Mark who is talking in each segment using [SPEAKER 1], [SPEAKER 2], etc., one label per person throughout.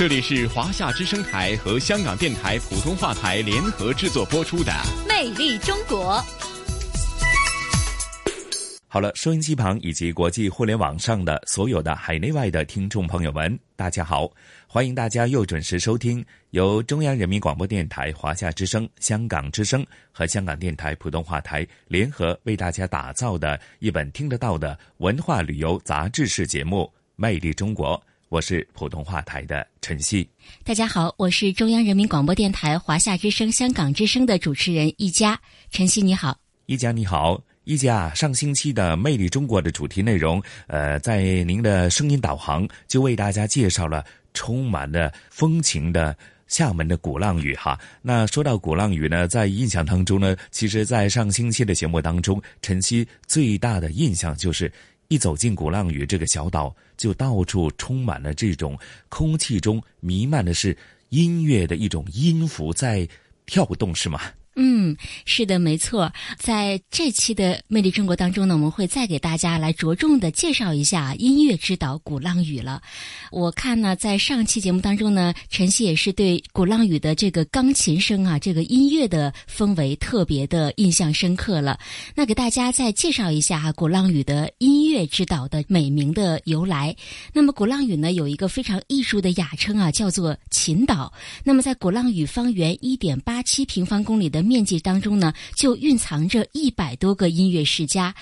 [SPEAKER 1] 这里是华夏之声台和香港电台普通话台联合制作播出的《
[SPEAKER 2] 魅力中国》。
[SPEAKER 3] 好了，收音机旁以及国际互联网上的所有的海内外的听众朋友们，大家好！欢迎大家又准时收听由中央人民广播电台华夏之声、香港之声和香港电台普通话台联合为大家打造的一本听得到的文化旅游杂志式节目《魅力中国》。我是普通话台的陈曦。
[SPEAKER 4] 大家好，我是中央人民广播电台华夏之声、香港之声的主持人一佳。陈曦你好，
[SPEAKER 3] 一佳你好，一佳。上星期的《魅力中国》的主题内容，呃，在您的声音导航就为大家介绍了充满了风情的厦门的鼓浪屿哈。那说到鼓浪屿呢，在印象当中呢，其实，在上星期的节目当中，晨曦最大的印象就是。一走进鼓浪屿这个小岛，就到处充满了这种空气中弥漫的是音乐的一种音符在跳动，是吗？
[SPEAKER 4] 嗯，是的，没错。在这期的《魅力中国》当中呢，我们会再给大家来着重的介绍一下音乐之岛鼓浪屿了。我看呢，在上期节目当中呢，晨曦也是对鼓浪屿的这个钢琴声啊，这个音乐的氛围特别的印象深刻了。那给大家再介绍一下鼓浪屿的音乐之岛的美名的由来。那么，鼓浪屿呢有一个非常艺术的雅称啊，叫做琴岛。那么，在鼓浪屿方圆一点八七平方公里的面积当中呢，就蕴藏着一百多个音乐世家。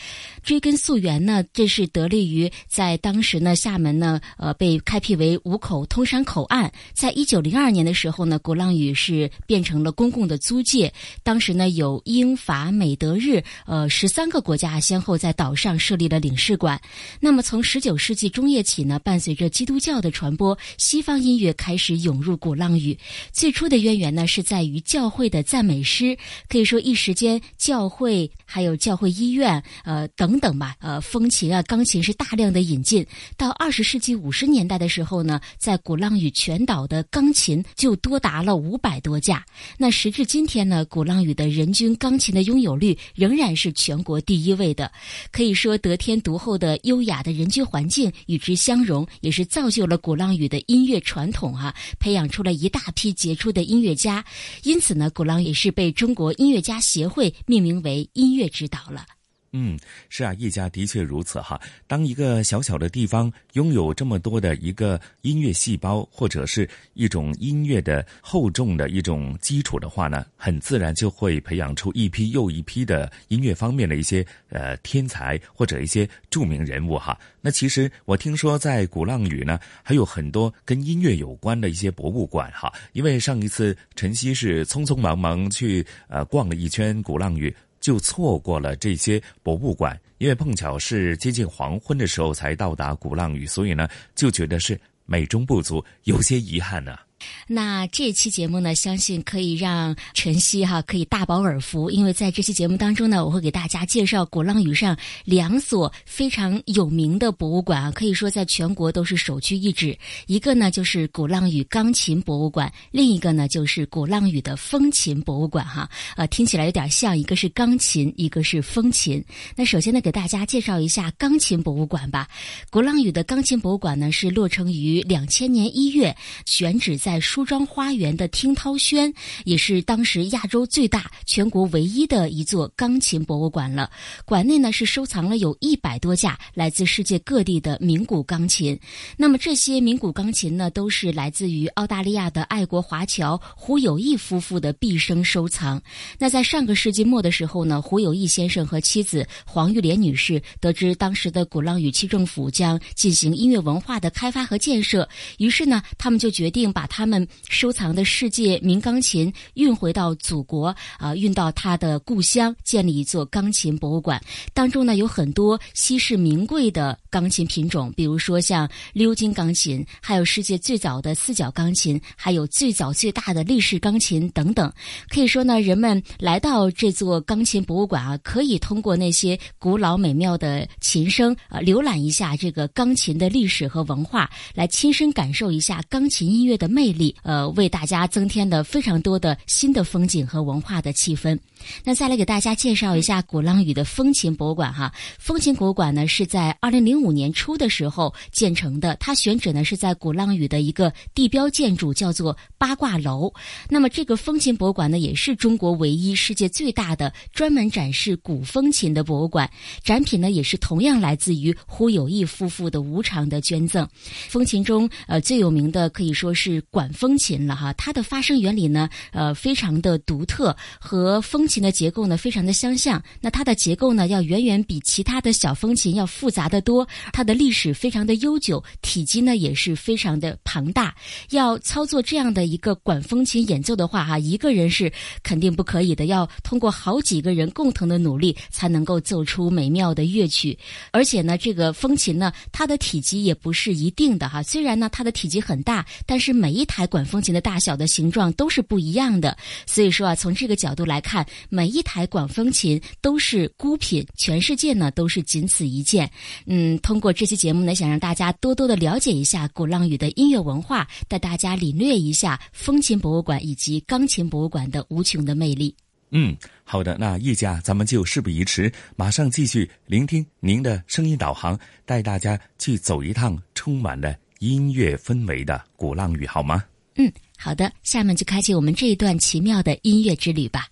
[SPEAKER 4] 追根溯源呢，这是得力于在当时呢，厦门呢，呃，被开辟为五口通商口岸。在一九零二年的时候呢，鼓浪屿是变成了公共的租界。当时呢，有英法美德日，呃，十三个国家先后在岛上设立了领事馆。那么，从十九世纪中叶起呢，伴随着基督教的传播，西方音乐开始涌入鼓浪屿。最初的渊源呢，是在于教会的赞美诗。可以说，一时间教会还有教会医院，呃等等吧，呃，风琴啊、钢琴是大量的引进。到二十世纪五十年代的时候呢，在鼓浪屿全岛的钢琴就多达了五百多架。那时至今天呢，鼓浪屿的人均钢琴的拥有率仍然是全国第一位的。可以说，得天独厚的优雅的人居环境与之相融，也是造就了鼓浪屿的音乐传统啊，培养出了一大批杰出的音乐家。因此呢，鼓浪屿是被中国音乐家协会命名为音乐指导了。
[SPEAKER 3] 嗯，是啊，一家的确如此哈。当一个小小的地方拥有这么多的一个音乐细胞，或者是一种音乐的厚重的一种基础的话呢，很自然就会培养出一批又一批的音乐方面的一些呃天才或者一些著名人物哈。那其实我听说在鼓浪屿呢，还有很多跟音乐有关的一些博物馆哈。因为上一次晨曦是匆匆忙忙去呃逛了一圈鼓浪屿。就错过了这些博物馆，因为碰巧是接近黄昏的时候才到达鼓浪屿，所以呢就觉得是美中不足，有些遗憾呢。
[SPEAKER 4] 那这期节目呢，相信可以让晨曦哈可以大饱耳福，因为在这期节目当中呢，我会给大家介绍鼓浪屿上两所非常有名的博物馆啊，可以说在全国都是首屈一指。一个呢就是鼓浪屿钢琴博物馆，另一个呢就是鼓浪屿的风琴博物馆哈。呃，听起来有点像，一个是钢琴，一个是风琴。那首先呢，给大家介绍一下钢琴博物馆吧。鼓浪屿的钢琴博物馆呢，是落成于两千年一月，选址在。在梳妆花园的听涛轩，也是当时亚洲最大、全国唯一的一座钢琴博物馆了。馆内呢是收藏了有一百多架来自世界各地的名古钢琴。那么这些名古钢琴呢，都是来自于澳大利亚的爱国华侨胡友义夫妇的毕生收藏。那在上个世纪末的时候呢，胡友义先生和妻子黄玉莲女士得知当时的鼓浪屿区政府将进行音乐文化的开发和建设，于是呢，他们就决定把他他们收藏的世界名钢琴运回到祖国啊，运到他的故乡，建立一座钢琴博物馆。当中呢有很多稀世名贵的钢琴品种，比如说像鎏金钢琴，还有世界最早的四角钢琴，还有最早最大的立式钢琴等等。可以说呢，人们来到这座钢琴博物馆啊，可以通过那些古老美妙的琴声啊，浏览一下这个钢琴的历史和文化，来亲身感受一下钢琴音乐的魅魅力，呃，为大家增添了非常多的新的风景和文化的气氛。那再来给大家介绍一下鼓浪屿的风琴博物馆哈。风琴博物馆呢是在二零零五年初的时候建成的，它选址呢是在鼓浪屿的一个地标建筑，叫做八卦楼。那么这个风琴博物馆呢，也是中国唯一、世界最大的专门展示古风琴的博物馆。展品呢也是同样来自于胡友义夫妇的无偿的捐赠。风琴中呃最有名的可以说是管风琴了哈，它的发声原理呢呃非常的独特，和风琴的结构呢非常的相像，那它的结构呢要远远比其他的小风琴要复杂的多，它的历史非常的悠久，体积呢也是非常的庞大。要操作这样的一个管风琴演奏的话，哈，一个人是肯定不可以的，要通过好几个人共同的努力才能够奏出美妙的乐曲。而且呢，这个风琴呢，它的体积也不是一定的哈，虽然呢它的体积很大，但是每一台管风琴的大小的形状都是不一样的。所以说啊，从这个角度来看。每一台管风琴都是孤品，全世界呢都是仅此一件。嗯，通过这期节目呢，想让大家多多的了解一下鼓浪屿的音乐文化，带大家领略一下风琴博物馆以及钢琴博物馆的无穷的魅力。
[SPEAKER 3] 嗯，好的，那叶家咱们就事不宜迟，马上继续聆听您的声音导航，带大家去走一趟充满了音乐氛围的鼓浪屿，好吗？
[SPEAKER 4] 嗯，好的，下面就开启我们这一段奇妙的音乐之旅吧。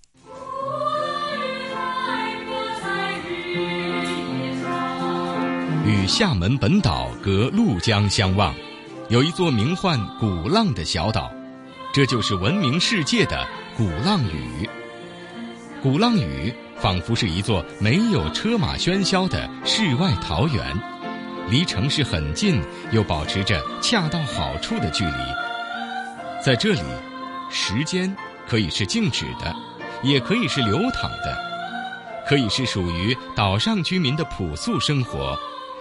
[SPEAKER 1] 与厦门本岛隔陆江相望，有一座名唤鼓浪的小岛，这就是闻名世界的鼓浪屿。鼓浪屿仿佛是一座没有车马喧嚣的世外桃源，离城市很近，又保持着恰到好处的距离。在这里，时间可以是静止的，也可以是流淌的，可以是属于岛上居民的朴素生活。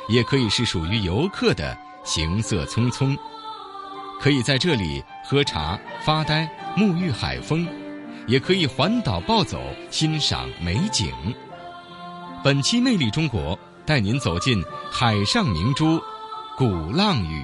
[SPEAKER 1] 也可以是属于游客的行色匆匆，可以在这里喝茶、发呆、沐浴海风，也可以环岛暴走欣赏美景。本期《魅力中国》带您走进海上明珠——鼓浪屿。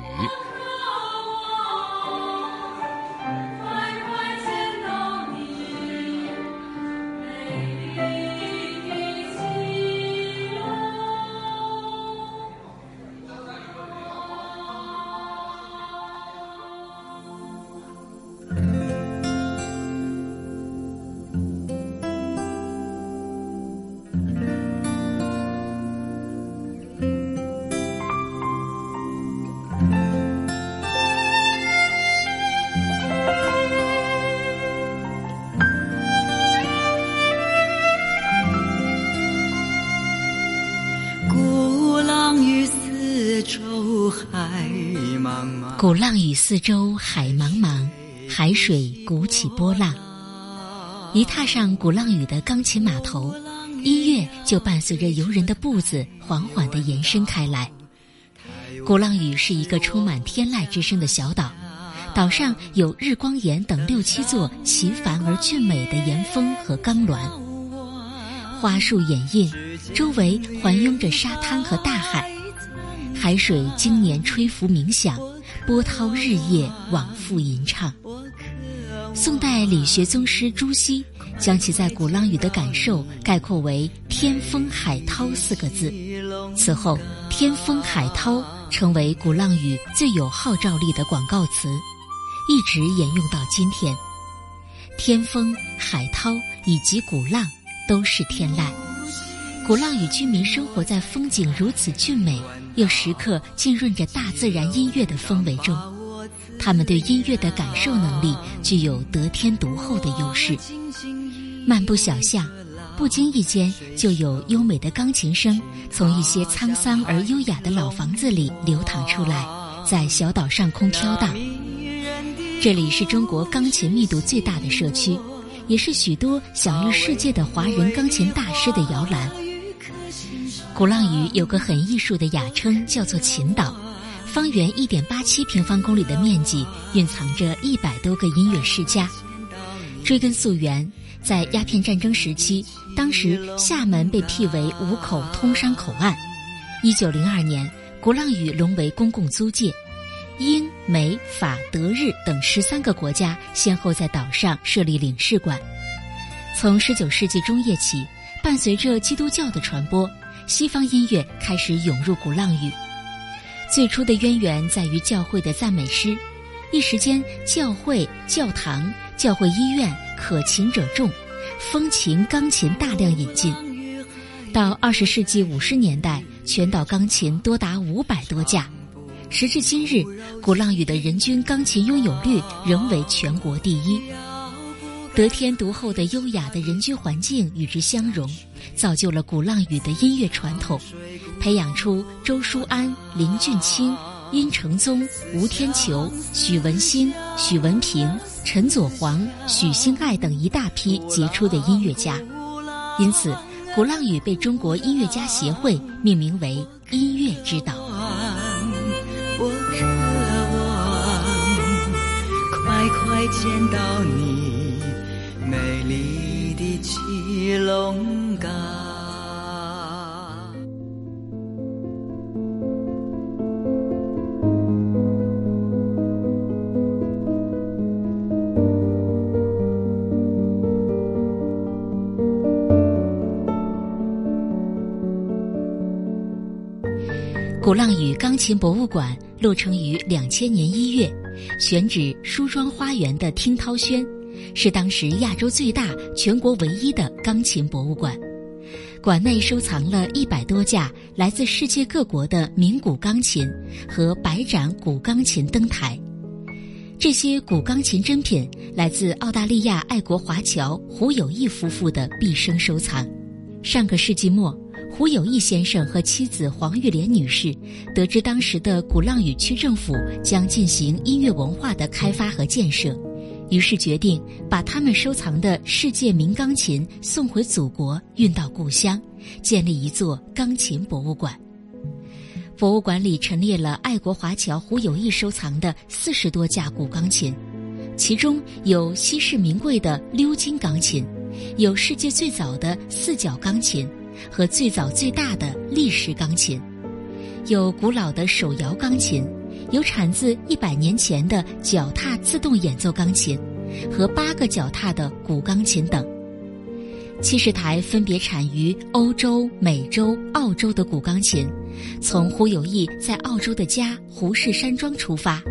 [SPEAKER 4] 鼓浪屿四周海茫茫，海水鼓起波浪。一踏上鼓浪屿的钢琴码头，音乐就伴随着游人的步子缓缓地延伸开来。鼓浪屿是一个充满天籁之声的小岛，岛上有日光岩等六七座奇凡而俊美的岩峰和钢峦，花树掩映，周围环拥着沙滩和大海，海水经年吹拂冥想。波涛日夜往复吟唱。宋代理学宗师朱熹将其在鼓浪屿的感受概括为“天风海涛”四个字。此后，“天风海涛”成为鼓浪屿最有号召力的广告词，一直沿用到今天。天风、海涛以及鼓浪都是天籁。鼓浪屿居民生活在风景如此俊美。又时刻浸润着大自然音乐的氛围中，他们对音乐的感受能力具有得天独厚的优势。漫步小巷，不经意间就有优美的钢琴声从一些沧桑而优雅的老房子里流淌出来，在小岛上空飘荡。这里是中国钢琴密度最大的社区，也是许多享誉世界的华人钢琴大师的摇篮。鼓浪屿有个很艺术的雅称，叫做“琴岛”，方圆一点八七平方公里的面积，蕴藏着一百多个音乐世家。追根溯源，在鸦片战争时期，当时厦门被辟为五口通商口岸。一九零二年，鼓浪屿沦为公共租界，英、美、法、德、日等十三个国家先后在岛上设立领事馆。从十九世纪中叶起，伴随着基督教的传播，西方音乐开始涌入鼓浪屿。最初的渊源在于教会的赞美诗，一时间教会、教堂。教会医院可琴者众，风琴、钢琴大量引进。到二十世纪五十年代，全岛钢琴多达五百多架。时至今日，鼓浪屿的人均钢琴拥有率仍为全国第一。得天独厚的优雅的人居环境与之相融，造就了鼓浪屿的音乐传统，培养出周书安、林俊卿。殷承宗、吴天球、许文新、许文平、陈佐煌、许兴爱等一大批杰出的音乐家，因此，鼓浪屿被中国音乐家协会命名为“音乐之岛”。
[SPEAKER 5] 我渴望快快见到你龙。
[SPEAKER 4] 鼓浪屿钢琴博物馆落成于两千年一月，选址梳妆花园的听涛轩，是当时亚洲最大、全国唯一的钢琴博物馆。馆内收藏了一百多架来自世界各国的名古钢琴和百盏古钢琴灯台。这些古钢琴珍品来自澳大利亚爱国华侨胡友义夫妇的毕生收藏。上个世纪末。胡友义先生和妻子黄玉莲女士得知当时的鼓浪屿区政府将进行音乐文化的开发和建设，于是决定把他们收藏的世界名钢琴送回祖国，运到故乡，建立一座钢琴博物馆。博物馆里陈列了爱国华侨胡友义收藏的四十多架古钢琴，其中有稀世名贵的鎏金钢琴，有世界最早的四角钢琴。和最早最大的立式钢琴，有古老的手摇钢琴，有产自一百年前的脚踏自动演奏钢琴，和八个脚踏的古钢琴等。七十台分别产于欧洲、美洲、澳洲的古钢琴，从胡友义在澳洲的家胡氏山庄出发，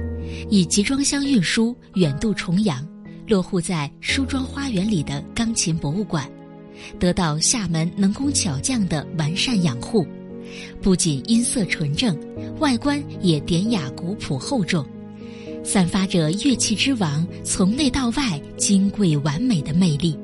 [SPEAKER 4] 以集装箱运输远渡重洋，落户在梳妆花园里的钢琴博物馆。得到厦门能工巧匠的完善养护，不仅音色纯正，外观也典雅古朴厚重，散发着乐器之王从内到外金贵完美的魅力。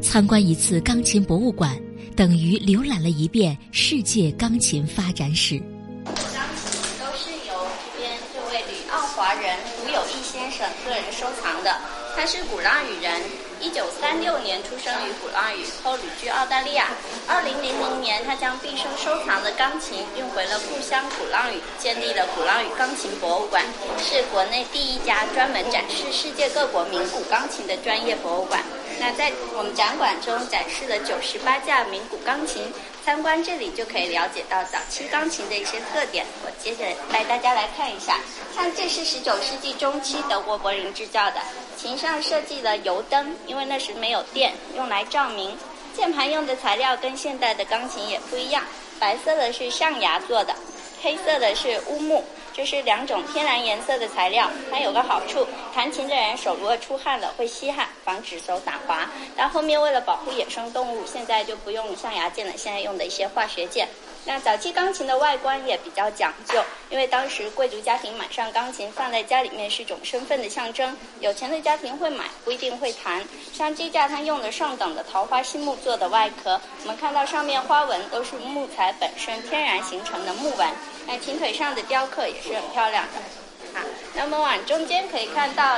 [SPEAKER 4] 参观一次钢琴博物馆，等于浏览了一遍世界钢琴发展史。
[SPEAKER 6] 钢琴都是由这边这位旅澳华人胡友义先生个人收藏的，他是鼓浪屿人。一九三六年出生于鼓浪屿，后旅居澳大利亚。二零零零年，他将毕生收藏的钢琴运回了故乡鼓浪屿，建立了鼓浪屿钢琴博物馆，是国内第一家专门展示世界各国名古钢琴的专业博物馆。那在我们展馆中展示了九十八架名古钢琴，参观这里就可以了解到早期钢琴的一些特点。我接着带大家来看一下，像这是十九世纪中期德国柏林制造的，琴上设计了油灯，因为那时没有电，用来照明。键盘用的材料跟现代的钢琴也不一样，白色的是象牙做的，黑色的是乌木。这是两种天然颜色的材料，它有个好处，弹琴的人手如果出汗了会吸汗，防止手打滑。但后面为了保护野生动物，现在就不用象牙键了，现在用的一些化学键。那早期钢琴的外观也比较讲究，因为当时贵族家庭买上钢琴放在家里面是种身份的象征，有钱的家庭会买，不一定会弹。像这架它用的上等的桃花心木做的外壳，我们看到上面花纹都是木材本身天然形成的木纹。那琴腿上的雕刻也是很漂亮的，啊。那么往中间可以看到。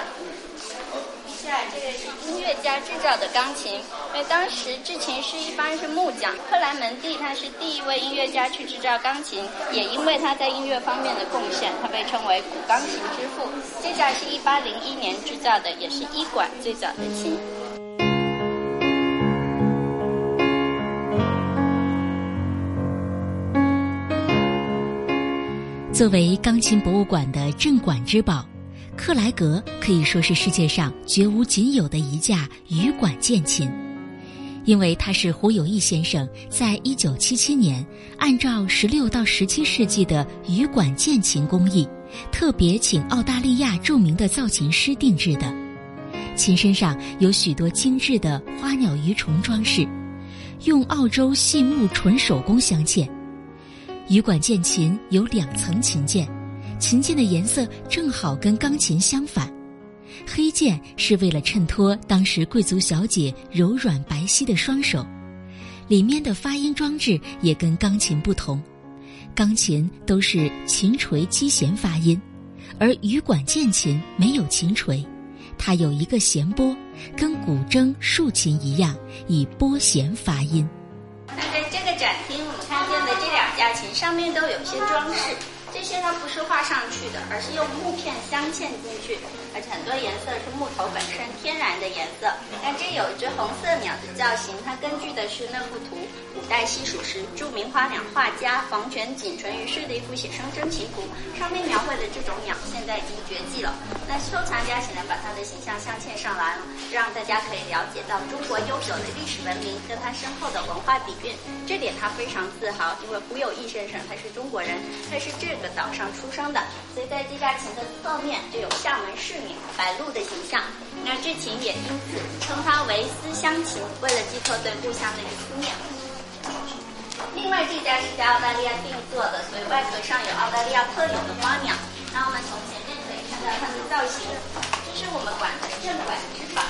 [SPEAKER 6] 接下来，这个是音乐家制造的钢琴，因为当时制琴师一般是木匠，克莱门蒂他是第一位音乐家去制造钢琴，也因为他在音乐方面的贡献，他被称为古钢琴之父。这架是一八零一年制造的，也是医馆最早的琴。
[SPEAKER 4] 作为钢琴博物馆的镇馆之宝。克莱格可以说是世界上绝无仅有的一架羽管键琴，因为它是胡友义先生在一九七七年按照十六到十七世纪的羽管键琴工艺，特别请澳大利亚著名的造琴师定制的。琴身上有许多精致的花鸟鱼虫装饰，用澳洲细木纯手工镶嵌。羽管键琴有两层琴键。琴键的颜色正好跟钢琴相反，黑键是为了衬托当时贵族小姐柔软白皙的双手，里面的发音装置也跟钢琴不同，钢琴都是琴锤击弦发音，而羽管键琴没有琴锤，它有一个弦波，跟古筝、竖琴一样以拨弦发音。
[SPEAKER 6] 那在这个展厅，我们看见的这两架琴上面都有些装饰。这些它不是画上去的，而是用木片镶嵌进去，而且很多颜色是木头本身天然的颜色。那这有一只红色鸟的造型，它根据的是那幅图，古代西蜀时著名花鸟画家黄泉仅存于世的一幅写生真旗图，上面描绘的这种鸟现在已经绝迹了。那收藏家只能把它的形象镶嵌上来了，让大家可以了解到中国悠久的历史文明跟它深厚的文化底蕴。这点他非常自豪，因为胡有义先生他是中国人，他是这。个岛上出生的，所以在这架琴的侧面就有厦门市民白鹭的形象。那这琴也因此称它为思乡琴，为了寄托对故乡的一个思念。另外这架是在澳大利亚定做的，所以外壳上有澳大利亚特有的花鸟。那我们从前面可以看到它的造型，这是我们馆的镇馆之宝。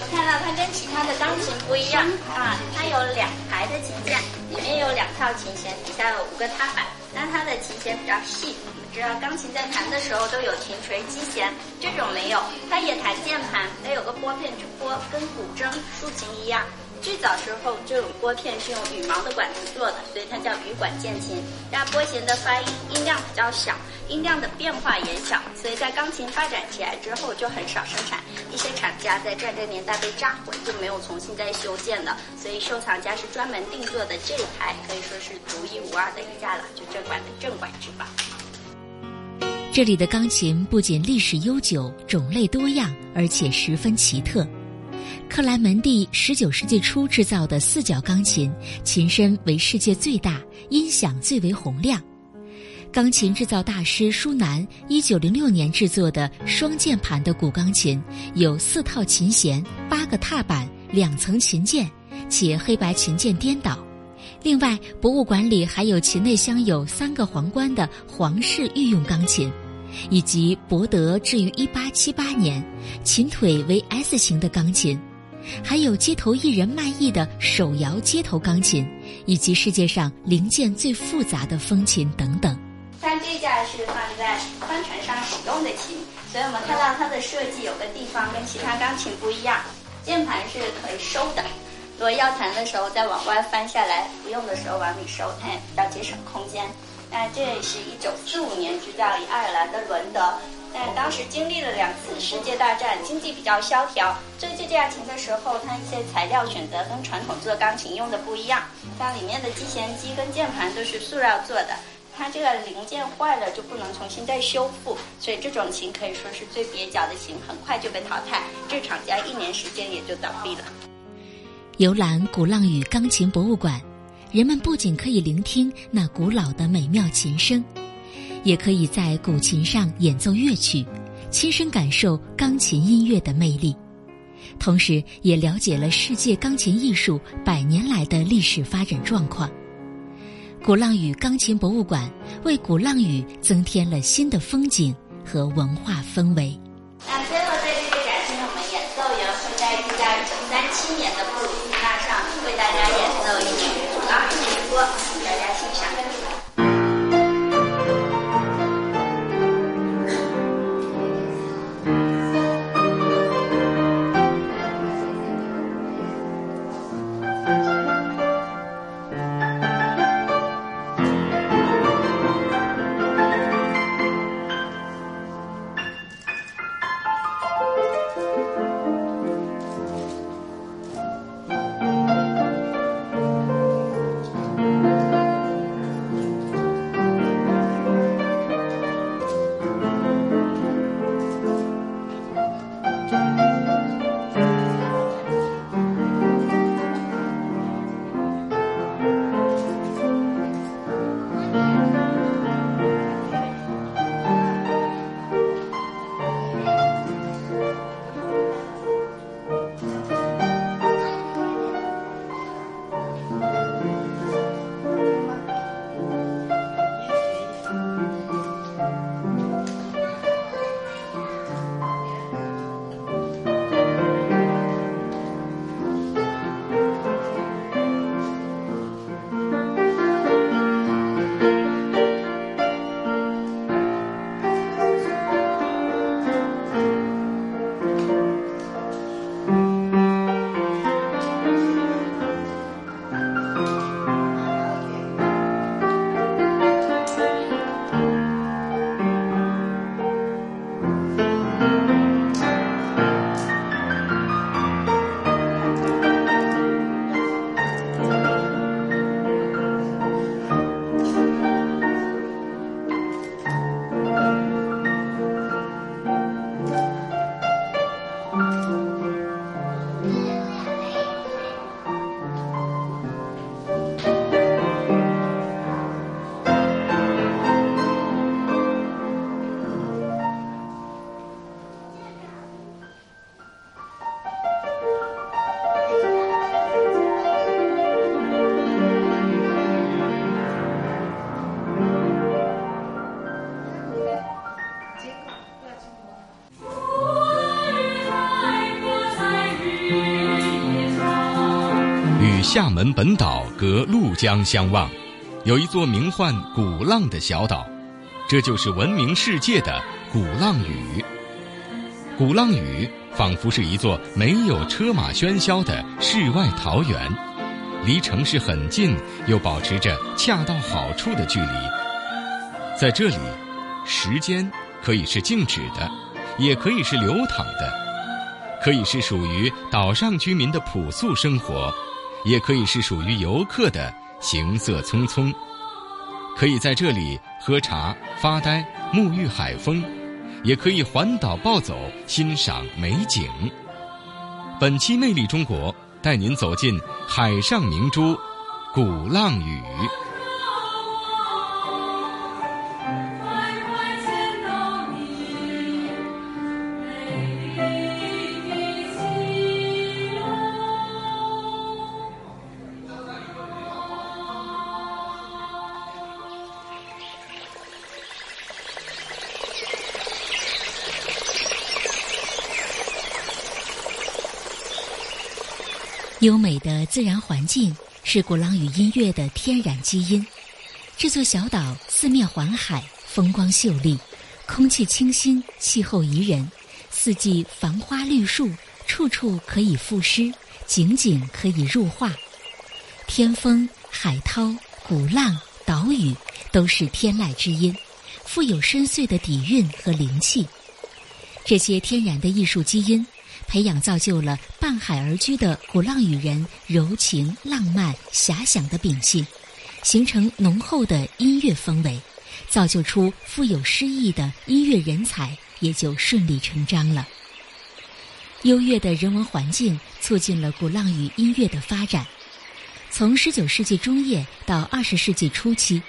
[SPEAKER 6] 我们看到它跟其他的钢琴不一样啊，它有两排的琴键，里面有两套琴弦，底下有五个踏板。但它的琴弦比较细，我们知道钢琴在弹的时候都有琴锤击弦，这种没有，它也弹键盘，它有个拨片去拨，跟古筝、竖琴一样。最早时候，这种拨片是用羽毛的管子做的，所以它叫羽管键琴。那拨弦的发音音量比较小，音量的变化也小，所以在钢琴发展起来之后就很少生产。一些厂家在战争年代被炸毁，就没有重新再修建了。所以收藏家是专门定做的这一台，可以说是独一无二的一架了，就镇馆的镇馆之宝。
[SPEAKER 4] 这里的钢琴不仅历史悠久、种类多样，而且十分奇特。克莱门蒂十九世纪初制造的四角钢琴，琴身为世界最大，音响最为洪亮。钢琴制造大师舒南一九零六年制作的双键盘的古钢琴，有四套琴弦、八个踏板、两层琴键，且黑白琴键颠倒。另外，博物馆里还有琴内镶有三个皇冠的皇室御用钢琴。以及博得至于一八七八年，琴腿为 S 型的钢琴，还有街头艺人卖艺的手摇街头钢琴，以及世界上零件最复杂的风琴等等。
[SPEAKER 6] 像这架是放在帆船上使用的琴，所以我们看到它的设计有个地方跟其他钢琴不一样，键盘是可以收的，如果要弹的时候再往外翻下来，不用的时候往里收，它也比较节省空间。那这是一九四五年制造于爱尔兰的伦德，但当时经历了两次世界大战，经济比较萧条。做这架琴的时候，它一些材料选择跟传统做钢琴用的不一样，像里面的击弦机跟键盘都是塑料做的，它这个零件坏了就不能重新再修复，所以这种琴可以说是最蹩脚的琴，很快就被淘汰，这厂家一年时间也就倒闭了。
[SPEAKER 4] 游览鼓浪屿钢琴博物馆。人们不仅可以聆听那古老的美妙琴声，也可以在古琴上演奏乐曲，亲身感受钢琴音乐的魅力，同时也了解了世界钢琴艺术百年来的历史发展状况。鼓浪屿钢琴博物馆为鼓浪屿增添了新的风景和文化氛围。
[SPEAKER 6] 那最后在这个展厅，我们演奏员会在一架九三七年的布鲁斯纳上为大家演奏一曲
[SPEAKER 1] 厦门本岛隔陆江相望，有一座名唤鼓浪的小岛，这就是闻名世界的鼓浪屿。鼓浪屿仿佛是一座没有车马喧嚣的世外桃源，离城市很近，又保持着恰到好处的距离。在这里，时间可以是静止的，也可以是流淌的，可以是属于岛上居民的朴素生活，也可以是属于游客的行色匆匆。可以在这里喝茶、发呆、沐浴海风。也可以环岛暴走，欣赏美景。本期《魅力中国》带您走进海上明珠——鼓浪屿。
[SPEAKER 4] 优美的自然环境是鼓浪屿音乐的天然基因。这座小岛四面环海，风光秀丽，空气清新，气候宜人，四季繁花绿树，处处可以赋诗，景景可以入画。天风、海涛、鼓浪、岛屿都是天籁之音，富有深邃的底蕴和灵气。这些天然的艺术基因。培养造就了伴海而居的鼓浪屿人柔情、浪漫、遐想的秉性，形成浓厚的音乐氛围，造就出富有诗意的音乐人才，也就顺理成章了。优越的人文环境促进了鼓浪屿音乐的发展。从十九世纪中叶到二十世纪初期，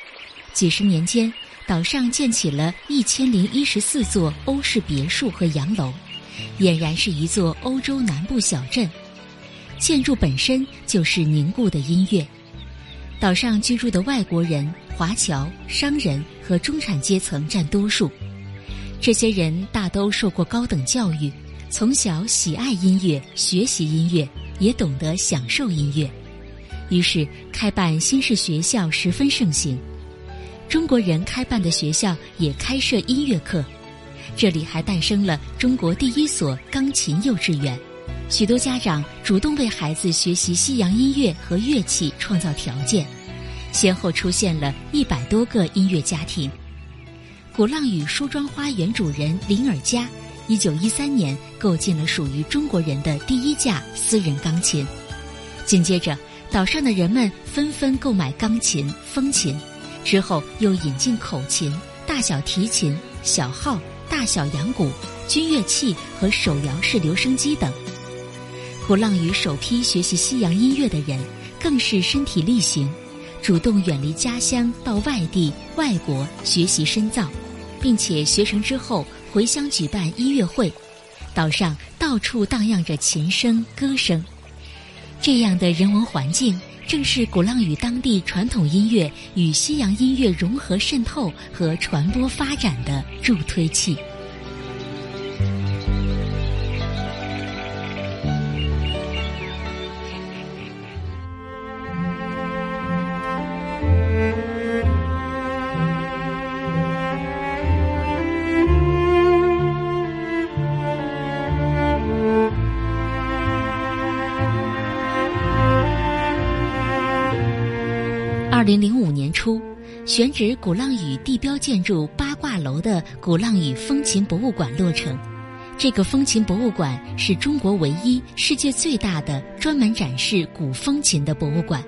[SPEAKER 4] 几十年间，岛上建起了一千零一十四座欧式别墅和洋楼。俨然是一座欧洲南部小镇，建筑本身就是凝固的音乐。岛上居住的外国人、华侨、商人和中产阶层占多数，这些人大都受过高等教育，从小喜爱音乐，学习音乐，也懂得享受音乐，于是开办新式学校十分盛行。中国人开办的学校也开设音乐课。这里还诞生了中国第一所钢琴幼稚园，许多家长主动为孩子学习西洋音乐和乐器创造条件，先后出现了一百多个音乐家庭。鼓浪屿梳妆花园主人林尔佳，一九一三年购进了属于中国人的第一架私人钢琴，紧接着岛上的人们纷纷购买钢琴、风琴，之后又引进口琴、大小提琴、小号。大小扬鼓、军乐器和手摇式留声机等。鼓浪屿首批学习西洋音乐的人，更是身体力行，主动远离家乡到外地、外国学习深造，并且学成之后回乡举办音乐会。岛上到处荡漾着琴声、歌声，这样的人文环境，正是鼓浪屿当地传统音乐与西洋音乐融合渗透和传播发展的助推器。选址鼓浪屿地标建筑八卦楼的鼓浪屿风琴博物馆落成。这个风琴博物馆是中国唯一、世界最大的专门展示古风琴的博物馆，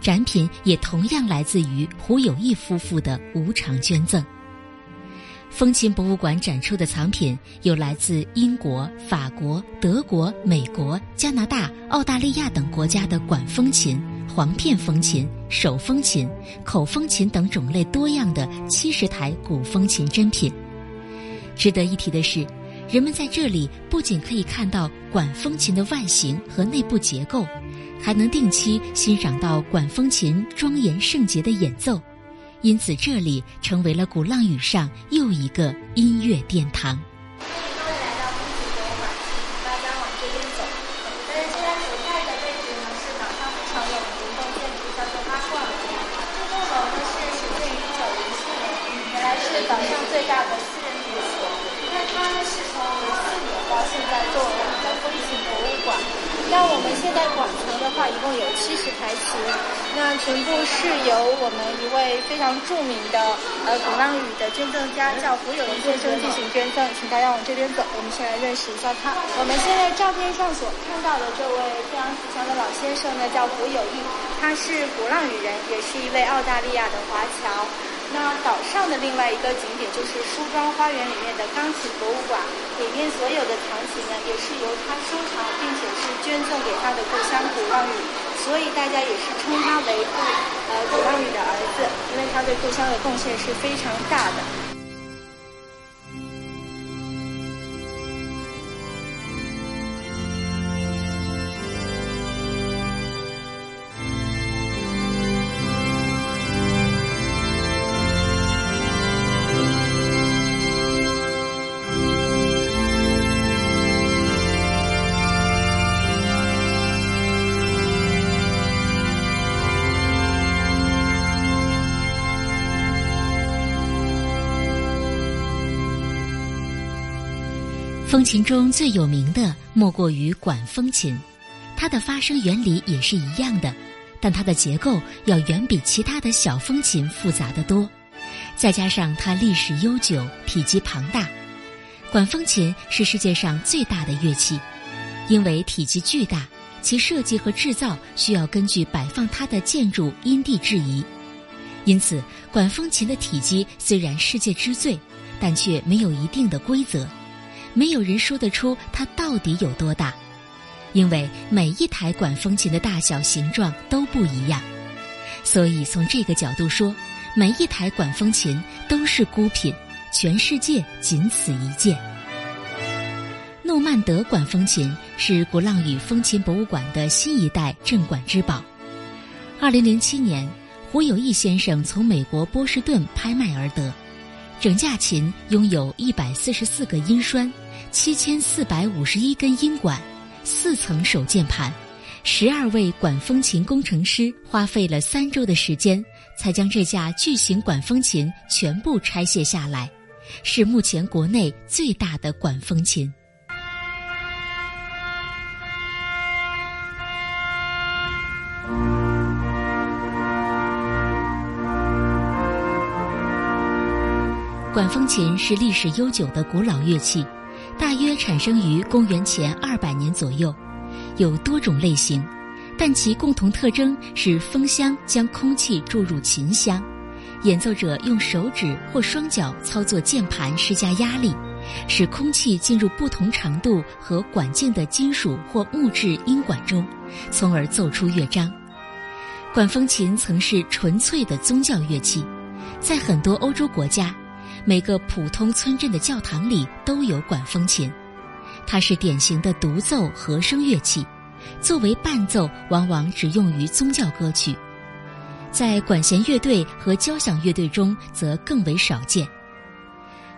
[SPEAKER 4] 展品也同样来自于胡友义夫妇的无偿捐赠。风琴博物馆展出的藏品有来自英国、法国、德国、美国、加拿大、澳大利亚等国家的管风琴。簧片风琴、手风琴、口风琴等种类多样的七十台古风琴珍品。值得一提的是，人们在这里不仅可以看到管风琴的外形和内部结构，还能定期欣赏到管风琴庄严圣洁的演奏，因此这里成为了鼓浪屿上又一个音乐殿堂。欢
[SPEAKER 7] 迎各位来到风景博物馆请大家往这边走但是现在所在的位置呢是岛上最长的民风建筑叫做八卦楼这栋楼呢是始建于一九零四年原来是岛上最大的私人别墅因它呢是从零四年到现在作为我们的风景博物馆那我们现在馆话，一共有七十台琴，那全部是由我们一位非常著名的呃鼓浪屿的捐赠家叫胡友义先生进行捐赠，请大家往这边走，我们先来认识一下他。我们现在照片上所看到的这位非常慈祥的老先生呢，叫胡友义，他是鼓浪屿人，也是一位澳大利亚的华侨。那岛上的另外一个景点就是梳妆花园里面的钢琴博物馆，里面所有的藏琴呢，也是由他收藏，并且是捐赠给他的故乡古浪屿，所以大家也是称他为“古呃鼓浪屿的儿子”，因为他对故乡的贡献是非常大的。
[SPEAKER 4] 风琴中最有名的莫过于管风琴，它的发声原理也是一样的，但它的结构要远比其他的小风琴复杂得多。再加上它历史悠久、体积庞大，管风琴是世界上最大的乐器。因为体积巨大，其设计和制造需要根据摆放它的建筑因地制宜，因此管风琴的体积虽然世界之最，但却没有一定的规则。没有人说得出它到底有多大，因为每一台管风琴的大小、形状都不一样，所以从这个角度说，每一台管风琴都是孤品，全世界仅此一件。诺曼德管风琴是鼓浪屿风琴博物馆的新一代镇馆之宝。二零零七年，胡友义先生从美国波士顿拍卖而得，整架琴拥有一百四十四个音栓。七千四百五十一根音管，四层手键盘，十二位管风琴工程师花费了三周的时间，才将这架巨型管风琴全部拆卸下来，是目前国内最大的管风琴。管风琴是历史悠久的古老乐器。大约产生于公元前二百年左右，有多种类型，但其共同特征是风箱将空气注入琴箱，演奏者用手指或双脚操作键盘施加压力，使空气进入不同长度和管径的金属或木质音管中，从而奏出乐章。管风琴曾是纯粹的宗教乐器，在很多欧洲国家。每个普通村镇的教堂里都有管风琴，它是典型的独奏和声乐器，作为伴奏往往只用于宗教歌曲，在管弦乐队和交响乐队中则更为少见。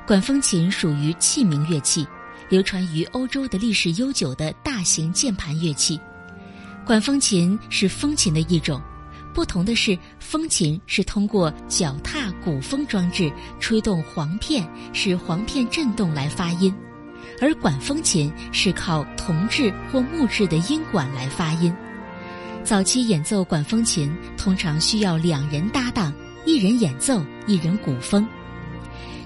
[SPEAKER 4] 管风琴属于器名乐器，流传于欧洲的历史悠久的大型键盘乐器。管风琴是风琴的一种。不同的是，风琴是通过脚踏鼓风装置吹动簧片，使簧片振动来发音；而管风琴是靠铜制或木质的音管来发音。早期演奏管风琴通常需要两人搭档，一人演奏，一人鼓风。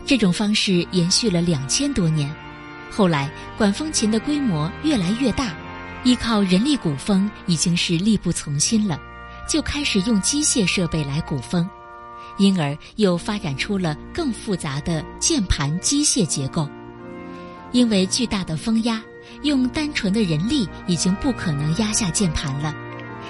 [SPEAKER 4] 这种方式延续了两千多年。后来，管风琴的规模越来越大，依靠人力鼓风已经是力不从心了。就开始用机械设备来鼓风，因而又发展出了更复杂的键盘机械结构。因为巨大的风压，用单纯的人力已经不可能压下键盘了。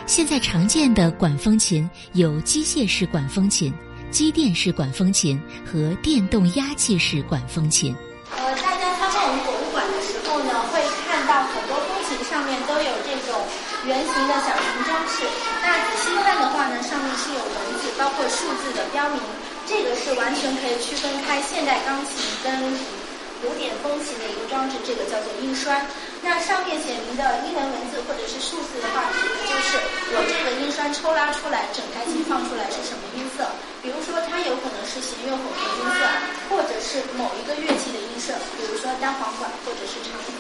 [SPEAKER 4] 现在常见的管风琴有机械式管风琴、机电式管风琴和电动压气式管风琴
[SPEAKER 7] 家参观我们博物馆的时候呢，会看到很多风琴上面都有这种。圆形的小型装饰，那仔细看的话呢，上面是有文字，包括数字的标明，这个是完全可以区分开现代钢琴跟古典风琴的一个装置，这个叫做音栓。那上面写明的英文文字或者是数字的话，指的就是我这个音栓抽拉出来，整台琴放出来是什么音色。比如说，它有可能是弦乐混合音色，或者是某一个乐器的音色，比如说单簧管或者是长笛。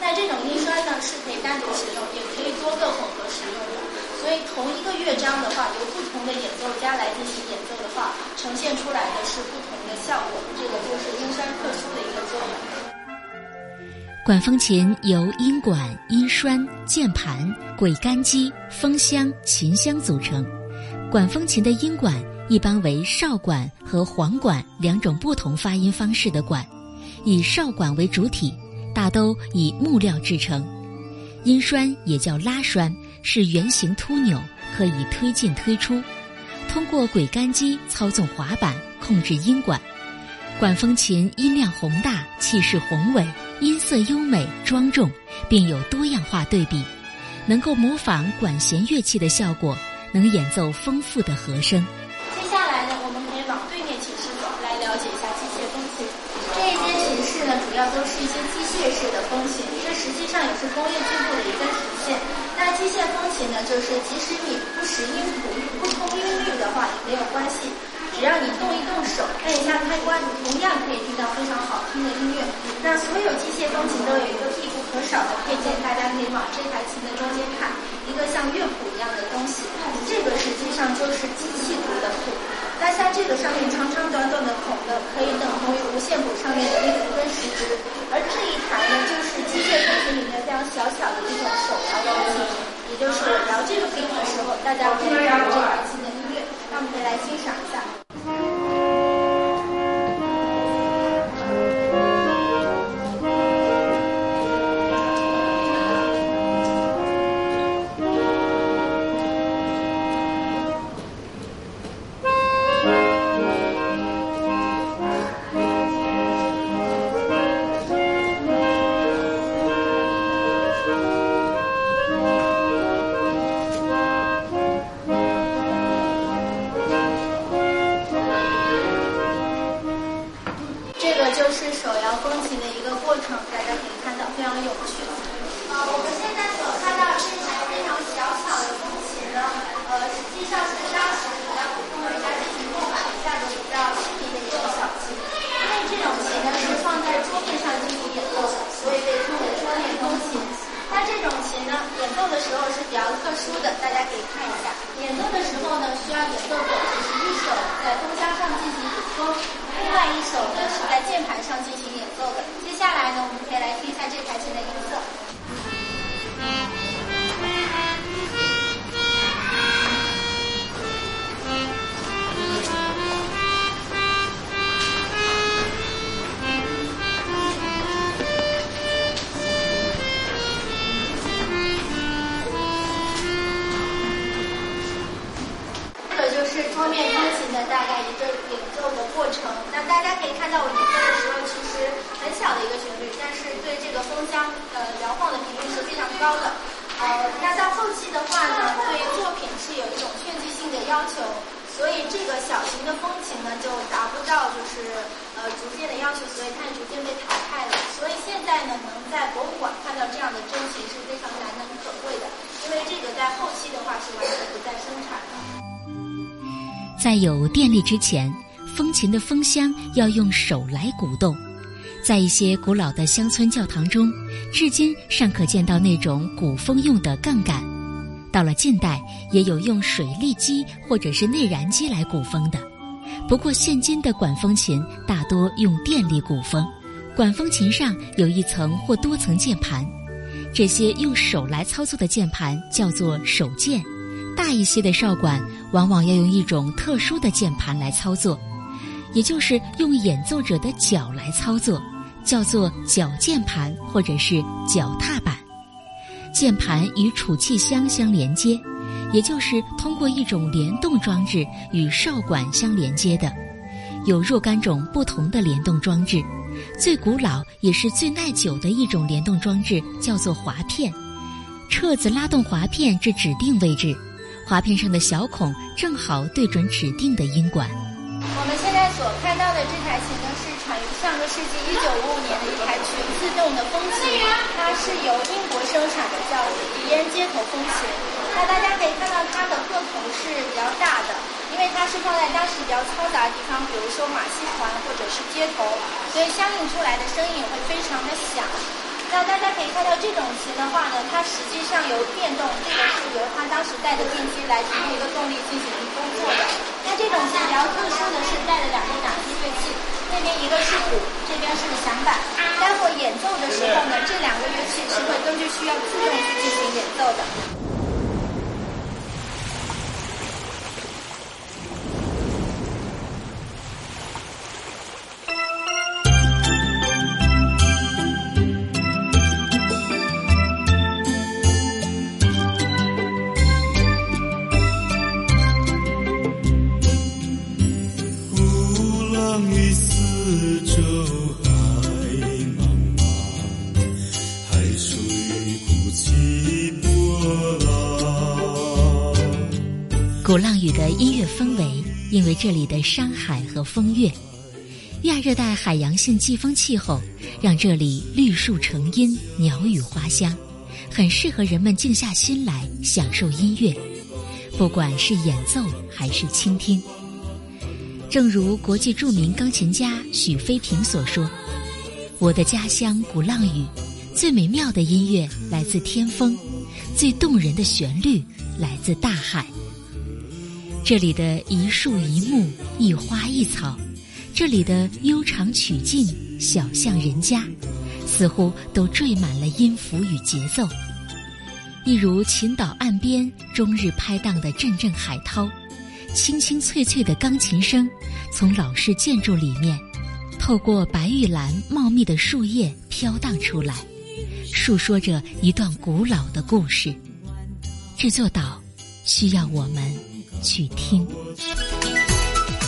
[SPEAKER 7] 那这种音栓呢是可以单独使用，也可以多个混合使用的。所以同一个乐章的话，由不同的演奏家来进行演奏的话，呈现出来的是不同的效果。这个就是音栓特殊的一个作用。
[SPEAKER 4] 管风琴由音管、音栓、键盘、轨杆机、风箱、琴箱组成。管风琴的音管一般为哨管和簧管两种不同发音方式的管，以哨管为主体，大都以木料制成。音栓也叫拉栓。是圆形凸钮，可以推进推出。通过轨杆机操纵滑板，控制音管。管风琴音量宏大，气势宏伟，音色优美庄重，并有多样化对比，能够模仿管弦乐器的效果，能演奏丰富的和声。
[SPEAKER 7] 接下来呢，我们可以往对面寝室走，来了解一下机械风琴。这一间呢，主要都是一些机械式的风琴，这实际上也是工业进步的一个体现。那机械风琴呢，就是即使你不识音谱、不通音律的话也没有关系，只要你动一动手，按一下开关，你同样可以听到非常好听的音乐。那所有机械风琴都有一个必不可少的配件，大家可以往这台琴的中间看，一个像乐谱一样的东西，这个实际上就是机器读的谱。那像这个上面长长短短的孔呢，可以等同于无线谱上面的音符跟时值，而这一台呢，就是机械钢琴里面非常小巧的一种手摇钢琴。也就是我摇这个柄的时候，大家可以听到这台琴的音乐，那我们可以来欣赏一下。
[SPEAKER 4] 之前，风琴的风箱要用手来鼓动。在一些古老的乡村教堂中，至今尚可见到那种鼓风用的杠杆。到了近代，也有用水力机或者是内燃机来鼓风的。不过，现今的管风琴大多用电力鼓风。管风琴上有一层或多层键盘，这些用手来操作的键盘叫做手键。大一些的哨管往往要用一种特殊的键盘来操作，也就是用演奏者的脚来操作，叫做脚键盘或者是脚踏板。键盘与储气箱相连接，也就是通过一种联动装置与哨管相连接的。有若干种不同的联动装置，最古老也是最耐久的一种联动装置叫做滑片。掣子拉动滑片至指定位置。滑片上的小孔正好对准指定的音管。
[SPEAKER 7] 我们现在所看到的这台琴呢，是产于上个世纪一九五五年的一台全自动的风琴，它是由英国生产的，叫迪恩街头风琴。那大家可以看到它的个头是比较大的，因为它是放在当时比较嘈杂的地方，比如说马戏团或者是街头，所以相应出来的声音也会非常的响。那大家可以看到这种琴的话呢，它实际上由电动，这个是由它当时带的电机来提供一个动力进行工作的。那这种琴比较特殊的是带了两个打击乐器，那边一个是鼓，这边是响板。待会演奏的时候呢，这两个乐器是会根据需要自动去进行演奏的。
[SPEAKER 4] 音乐氛围，因为这里的山海和风月，亚热带海洋性季风气候，让这里绿树成荫，鸟语花香，很适合人们静下心来享受音乐，不管是演奏还是倾听。正如国际著名钢琴家许飞平所说：“我的家乡鼓浪屿，最美妙的音乐来自天风，最动人的旋律来自大海。”这里的一树一木、一花一草，这里的悠长曲径、小巷人家，似乎都缀满了音符与节奏，一如琴岛岸边终日拍荡的阵阵海涛，清清脆脆的钢琴声从老式建筑里面，透过白玉兰茂密的树叶飘荡出来，述说着一段古老的故事。这座岛需要我们。去听。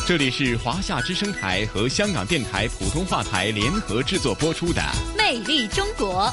[SPEAKER 1] 这里是华夏之声台和香港电台普通话台联合制作播出的《
[SPEAKER 2] 魅力中国》。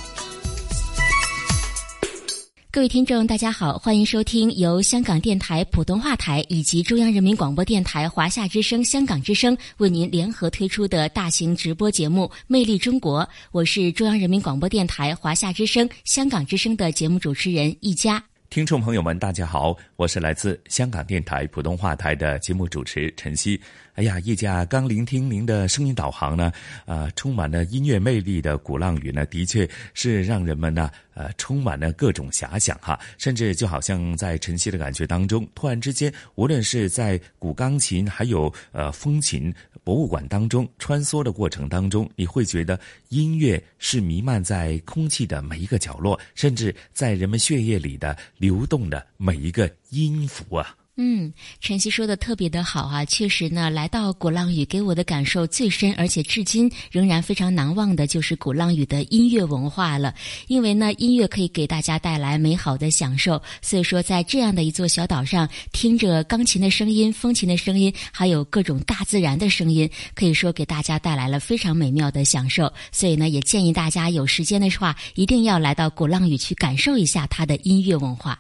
[SPEAKER 4] 各位听众，大家好，欢迎收听由香港电台普通话台以及中央人民广播电台华夏之声、香港之声为您联合推出的大型直播节目《魅力中国》。我是中央人民广播电台华夏之声、香港之声的节目主持人易佳。
[SPEAKER 3] 听众朋友们，大家好，我是来自香港电台普通话台的节目主持陈曦。哎呀，一家刚聆听您的声音导航呢，啊，充满了音乐魅力的鼓浪屿呢，的确是让人们呢，呃，充满了各种遐想哈，甚至就好像在晨曦的感觉当中，突然之间，无论是在古钢琴还有呃风琴。博物馆当中穿梭的过程当中，你会觉得音乐是弥漫在空气的每一个角落，甚至在人们血液里的流动的每一个音符啊。
[SPEAKER 4] 嗯，晨曦说的特别的好啊，确实呢，来到鼓浪屿给我的感受最深，而且至今仍然非常难忘的就是鼓浪屿的音乐文化了。因为呢，音乐可以给大家带来美好的享受，所以说在这样的一座小岛上，听着钢琴的声音、风琴的声音，还有各种大自然的声音，可以说给大家带来了非常美妙的享受。所以呢，也建议大家有时间的话，一定要来到鼓浪屿去感受一下它的音乐文化。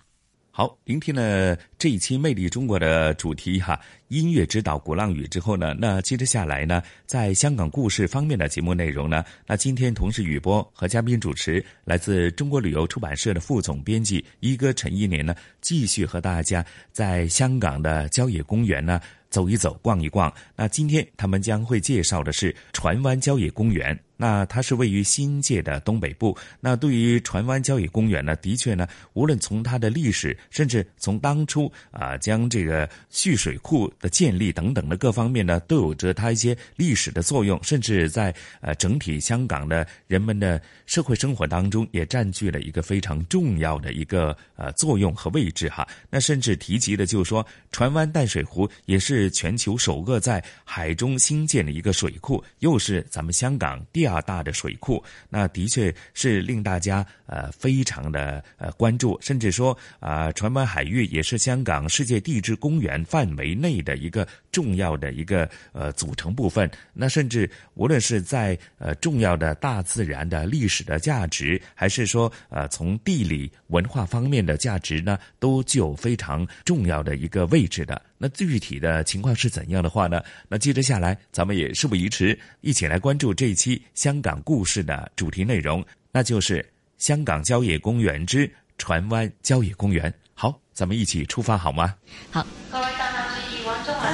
[SPEAKER 3] 好，聆听了这一期《魅力中国》的主题哈，音乐指导鼓浪屿之后呢，那接着下来呢，在香港故事方面的节目内容呢，那今天同时雨波和嘉宾主持来自中国旅游出版社的副总编辑一哥陈一年呢，继续和大家在香港的郊野公园呢走一走、逛一逛。那今天他们将会介绍的是船湾郊野公园。那它是位于新界的东北部。那对于船湾郊野公园呢，的确呢，无论从它的历史，甚至从当初啊将这个蓄水库的建立等等的各方面呢，都有着它一些历史的作用，甚至在呃整体香港的人们的社会生活当中，也占据了一个非常重要的一个呃作用和位置哈。那甚至提及的就是说，船湾淡水湖也是全球首个在海中兴建的一个水库，又是咱们香港第二。大大的水库，那的确是令大家呃非常的呃关注，甚至说啊，船湾海域也是香港世界地质公园范围内的一个重要的一个呃组成部分。那甚至无论是在呃重要的大自然的历史的价值，还是说呃从地理文化方面的价值呢，都具有非常重要的一个位置的。那具体的情况是怎样的话呢？那接着下来，咱们也事不宜迟，一起来关注这一期香港故事的主题内容，那就是香港郊野公园之船湾郊野公园。好，咱们一起出发好吗？
[SPEAKER 4] 好。
[SPEAKER 8] 各位大客注意，往中环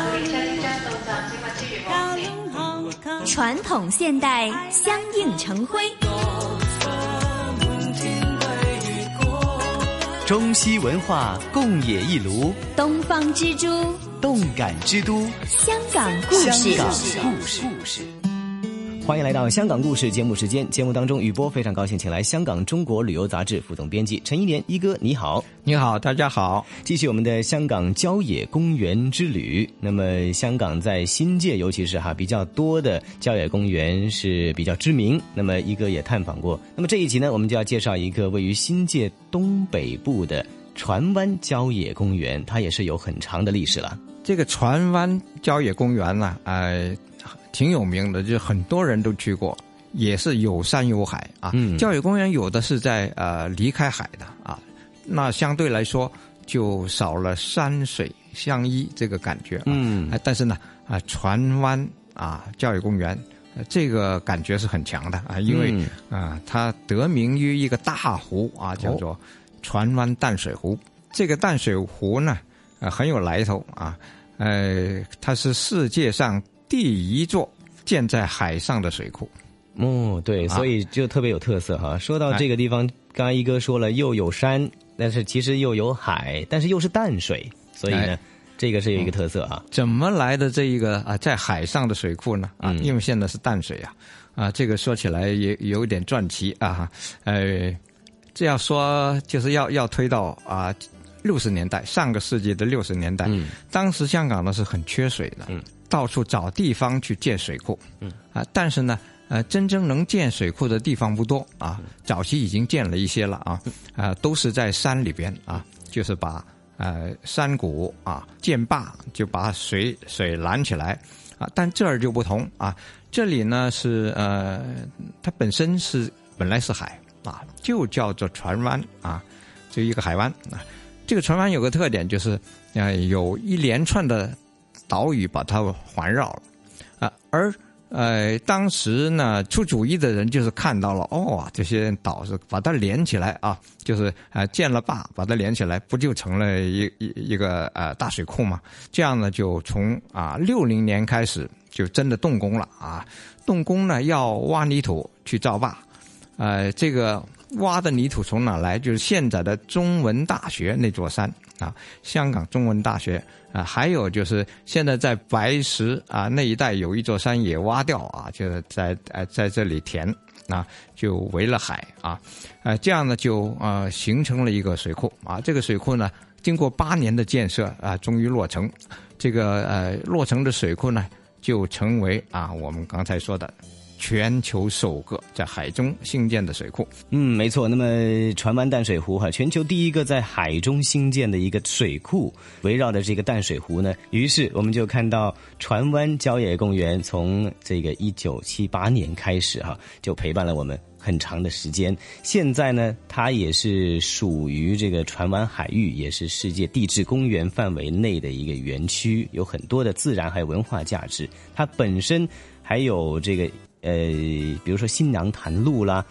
[SPEAKER 2] 传统现代相映成辉，
[SPEAKER 8] 中西文化共冶一炉，
[SPEAKER 2] 东方之珠，
[SPEAKER 8] 动感之都，
[SPEAKER 2] 香港故事。
[SPEAKER 8] 故事。欢迎来到香港故事节目时间。节目当中，雨波非常高兴，请来香港中国旅游杂志副总编辑陈一年一哥，你好，
[SPEAKER 9] 你好，大家好。
[SPEAKER 8] 继续我们的香港郊野公园之旅。那么，香港在新界，尤其是哈比较多的郊野公园是比较知名。那么，一哥也探访过。那么这一集呢，我们就要介绍一个位于新界东北部的船湾郊野公园，它也是有很长的历史了。
[SPEAKER 9] 这个船湾郊野公园呢，呃。挺有名的，就很多人都去过，也是有山有海啊。嗯，教育公园有的是在呃离开海的啊，那相对来说就少了山水相依这个感觉。嗯，但是呢啊，船湾啊教育公园这个感觉是很强的啊，因为啊它得名于一个大湖啊，叫做船湾淡水湖。这个淡水湖呢啊很有来头啊，呃，它是世界上。第一座建在海上的水库，
[SPEAKER 8] 哦，对，所以就特别有特色哈。说到这个地方，刚刚一哥说了，又有山，但是其实又有海，但是又是淡水，所以呢，这个是有一个特色啊。
[SPEAKER 9] 怎么来的这一个啊，在海上的水库呢？啊，因为现在是淡水啊，啊，这个说起来也有点传奇啊。呃，这要说就是要要推到啊六十年代，上个世纪的六十年代，当时香港呢是很缺水的。到处找地方去建水库，嗯啊，但是呢，呃，真正能建水库的地方不多啊。早期已经建了一些了啊，啊，都是在山里边啊，就是把呃山谷啊建坝，就把水水拦起来啊。但这儿就不同啊，这里呢是呃，它本身是本来是海啊，就叫做船湾啊，就一个海湾啊。这个船湾有个特点就是，呃，有一连串的。岛屿把它环绕了，啊，而呃，当时呢，出主意的人就是看到了，哦，这些岛是把它连起来啊，就是呃，建了坝，把它连起来，不就成了一一一个呃大水库嘛？这样呢，就从啊六零年开始就真的动工了啊，动工呢要挖泥土去造坝，呃，这个挖的泥土从哪来？就是现在的中文大学那座山。啊，香港中文大学啊，还有就是现在在白石啊那一带有一座山也挖掉啊，就是在呃在这里填啊，就围了海啊，呃这样呢就啊形成了一个水库啊，这个水库呢经过八年的建设啊，终于落成，这个呃落成的水库呢就成为啊我们刚才说的。全球首个在海中兴建的水库，
[SPEAKER 8] 嗯，没错。那么船湾淡水湖哈，全球第一个在海中兴建的一个水库，围绕着这个淡水湖呢，于是我们就看到船湾郊野公园从这个一九七八年开始哈，就陪伴了我们很长的时间。现在呢，它也是属于这个船湾海域，也是世界地质公园范围内的一个园区，有很多的自然还有文化价值。它本身还有这个。呃，比如说新娘潭路啦，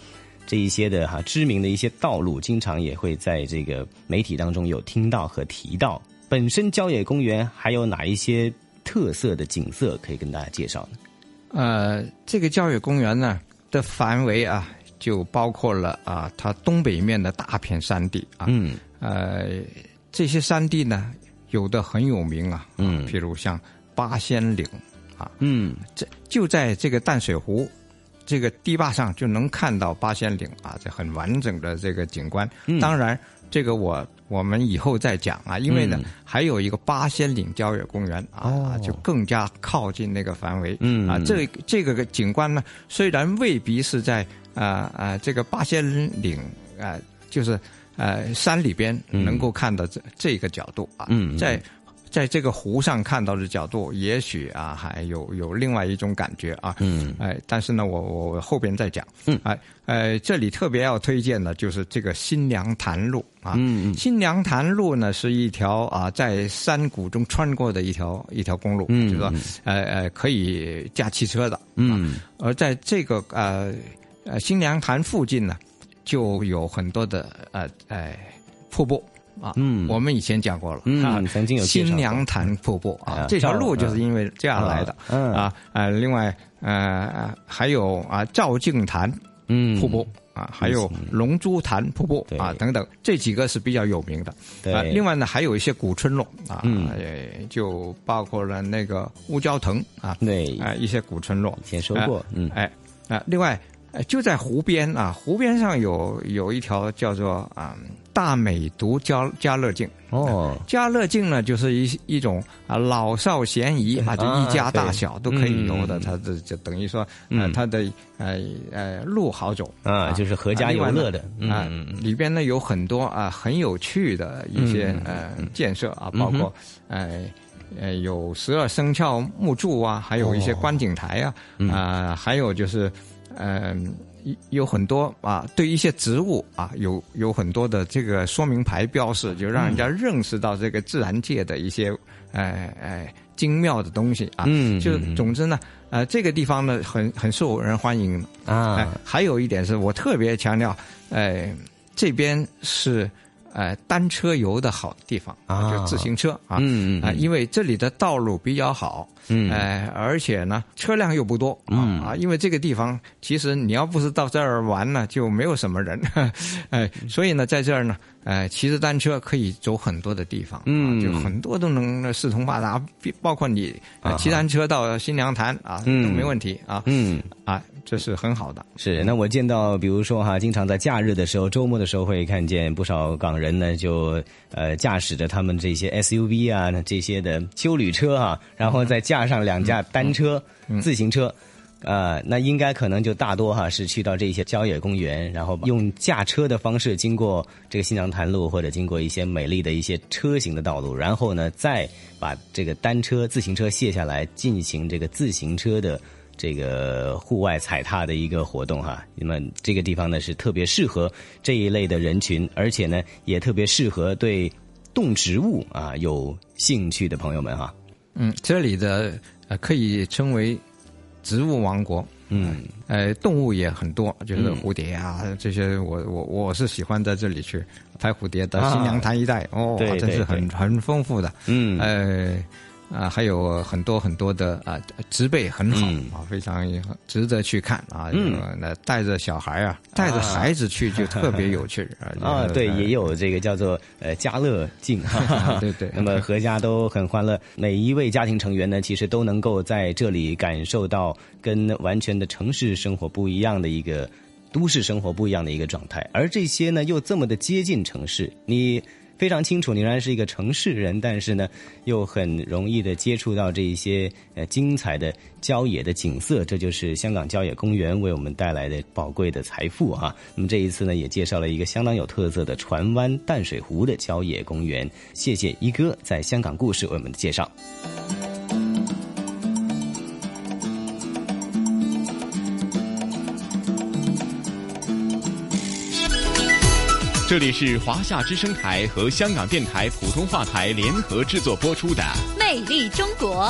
[SPEAKER 8] 这一些的哈知名的一些道路，经常也会在这个媒体当中有听到和提到。本身郊野公园还有哪一些特色的景色可以跟大家介绍呢？
[SPEAKER 9] 呃，这个郊野公园呢的范围啊，就包括了啊，它东北面的大片山地啊，嗯，呃，这些山地呢有的很有名啊，嗯，譬如像八仙岭。啊，嗯，这就在这个淡水湖这个堤坝上就能看到八仙岭啊，这很完整的这个景观。当然，这个我我们以后再讲啊，因为呢还有一个八仙岭郊野公园啊，就更加靠近那个范围。嗯。啊，这这个景观呢，虽然未必是在啊啊这个八仙岭啊，就是呃山里边能够看到这这个角度啊，嗯。在。在这个湖上看到的角度，也许啊还有有另外一种感觉啊，嗯，哎，但是呢，我我后边再讲，嗯，哎，呃，这里特别要推荐的就是这个新娘潭路啊，嗯嗯，新娘潭路呢是一条啊在山谷中穿过的一条一条公路，嗯，就是说，呃呃，可以驾汽车的，嗯，而在这个呃呃新娘潭附近呢，就有很多的呃哎瀑布。啊，嗯，我们以前讲过了，
[SPEAKER 8] 嗯，曾经有
[SPEAKER 9] 新娘潭瀑布啊，这条路就是因为这样来的，嗯。啊，呃，另外呃还有啊赵敬潭嗯。瀑布。啊，还有龙珠潭瀑布啊，等等，这几个是比较有名的。啊，另外呢，还有一些古村落啊，就包括了那个乌蛟腾啊，
[SPEAKER 8] 对，
[SPEAKER 9] 啊，一些古村落，
[SPEAKER 8] 以前说过，嗯，
[SPEAKER 9] 哎，啊，另外，就在湖边啊，湖边上有有一条叫做啊。大美独家家乐镜。
[SPEAKER 8] 哦，
[SPEAKER 9] 家乐镜呢，就是一一种啊老少咸宜啊，就一家大小都可以游的。它这就等于说，嗯，它的呃呃路好走
[SPEAKER 8] 啊，就是合家游乐的
[SPEAKER 9] 啊。里边呢有很多啊很有趣的一些呃建设啊，包括呃呃有十二生肖木柱啊，还有一些观景台啊啊，还有就是嗯。有很多啊，对一些植物啊，有有很多的这个说明牌标示，就让人家认识到这个自然界的一些，哎哎精妙的东西啊。嗯，就总之呢，呃，这个地方呢，很很受人欢迎啊。还有一点是我特别强调，哎，这边是。呃，单车游的好地方啊，就自行车啊，嗯嗯啊，因为这里的道路比较好，嗯，哎，而且呢，车辆又不多，嗯。啊，因为这个地方其实你要不是到这儿玩呢，就没有什么人，哎，所以呢，在这儿呢。哎，骑着单车可以走很多的地方，嗯，就很多都能四通八达，包括你骑单车到新娘潭啊，都没问题啊，嗯，啊，这是很好的。
[SPEAKER 8] 是，那我见到，比如说哈，经常在假日的时候、周末的时候会看见不少港人呢，就呃驾驶着他们这些 SUV 啊这些的修旅车哈，然后再架上两架单车、自行车。呃，那应该可能就大多哈是去到这些郊野公园，然后用驾车的方式经过这个新娘潭路，或者经过一些美丽的一些车型的道路，然后呢再把这个单车、自行车卸下来，进行这个自行车的这个户外踩踏的一个活动哈。那么这个地方呢是特别适合这一类的人群，而且呢也特别适合对动植物啊有兴趣的朋友们哈。
[SPEAKER 9] 嗯，这里的呃可以称为。植物王国，嗯，呃，动物也很多，就是蝴蝶啊这些，我我我是喜欢在这里去拍蝴蝶的。新娘潭一带，哦，真是很很丰富的，嗯，呃。啊，还有很多很多的啊，植被很好啊，非常值得去看啊。那带着小孩啊，带着孩子去就特别有趣
[SPEAKER 8] 啊。对，也有这个叫做呃家乐境，
[SPEAKER 9] 对对。
[SPEAKER 8] 那么阖家都很欢乐，每一位家庭成员呢，其实都能够在这里感受到跟完全的城市生活不一样的一个都市生活不一样的一个状态，而这些呢又这么的接近城市，你。非常清楚，你仍然是一个城市人，但是呢，又很容易的接触到这一些呃精彩的郊野的景色，这就是香港郊野公园为我们带来的宝贵的财富啊。那么这一次呢，也介绍了一个相当有特色的船湾淡水湖的郊野公园。谢谢一哥在香港故事为我们的介绍。
[SPEAKER 1] 这里是华夏之声台和香港电台普通话台联合制作播出的《
[SPEAKER 2] 魅力中国》。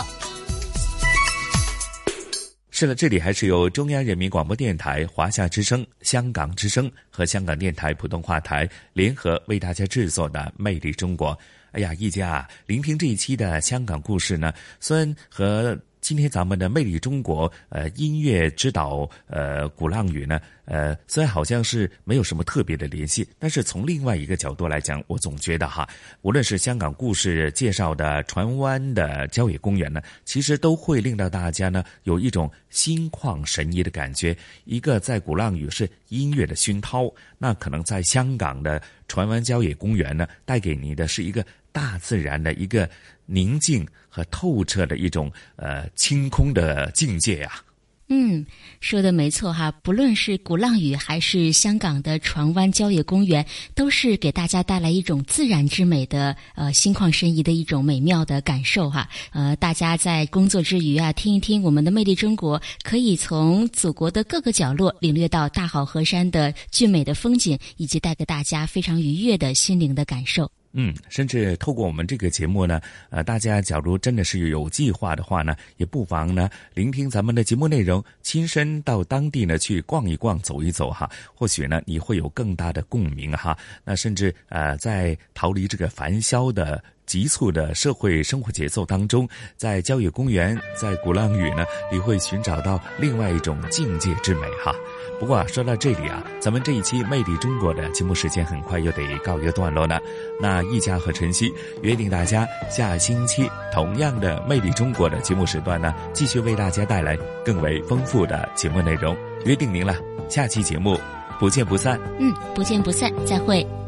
[SPEAKER 3] 是了，这里还是由中央人民广播电台、华夏之声、香港之声和香港电台普通话台联合为大家制作的《魅力中国》。哎呀，一家聆听这一期的香港故事呢，虽然和。今天咱们的魅力中国，呃，音乐指导，呃，鼓浪屿呢，呃，虽然好像是没有什么特别的联系，但是从另外一个角度来讲，我总觉得哈，无论是香港故事介绍的船湾的郊野公园呢，其实都会令到大家呢有一种心旷神怡的感觉。一个在鼓浪屿是音乐的熏陶，那可能在香港的船湾郊野公园呢，带给你的是一个大自然的一个。宁静和透彻的一种呃清空的境界呀。
[SPEAKER 4] 嗯，说的没错哈。不论是鼓浪屿还是香港的船湾郊野公园，都是给大家带来一种自然之美的呃心旷神怡的一种美妙的感受哈。呃，大家在工作之余啊，听一听我们的魅力中国，可以从祖国的各个角落领略到大好河山的俊美的风景，以及带给大家非常愉悦的心灵的感受。
[SPEAKER 3] 嗯，甚至透过我们这个节目呢，呃，大家假如真的是有计划的话呢，也不妨呢聆听咱们的节目内容，亲身到当地呢去逛一逛、走一走哈，或许呢你会有更大的共鸣哈。那甚至呃，在逃离这个繁嚣的。急促的社会生活节奏当中，在郊野公园，在鼓浪屿呢，你会寻找到另外一种境界之美哈。不过啊，说到这里啊，咱们这一期《魅力中国》的节目时间很快又得告一个段落了。那易家和晨曦约定大家下星期同样的《魅力中国》的节目时段呢，继续为大家带来更为丰富的节目内容。约定您了，下期节目不见不散。
[SPEAKER 4] 嗯，不见不散，再会。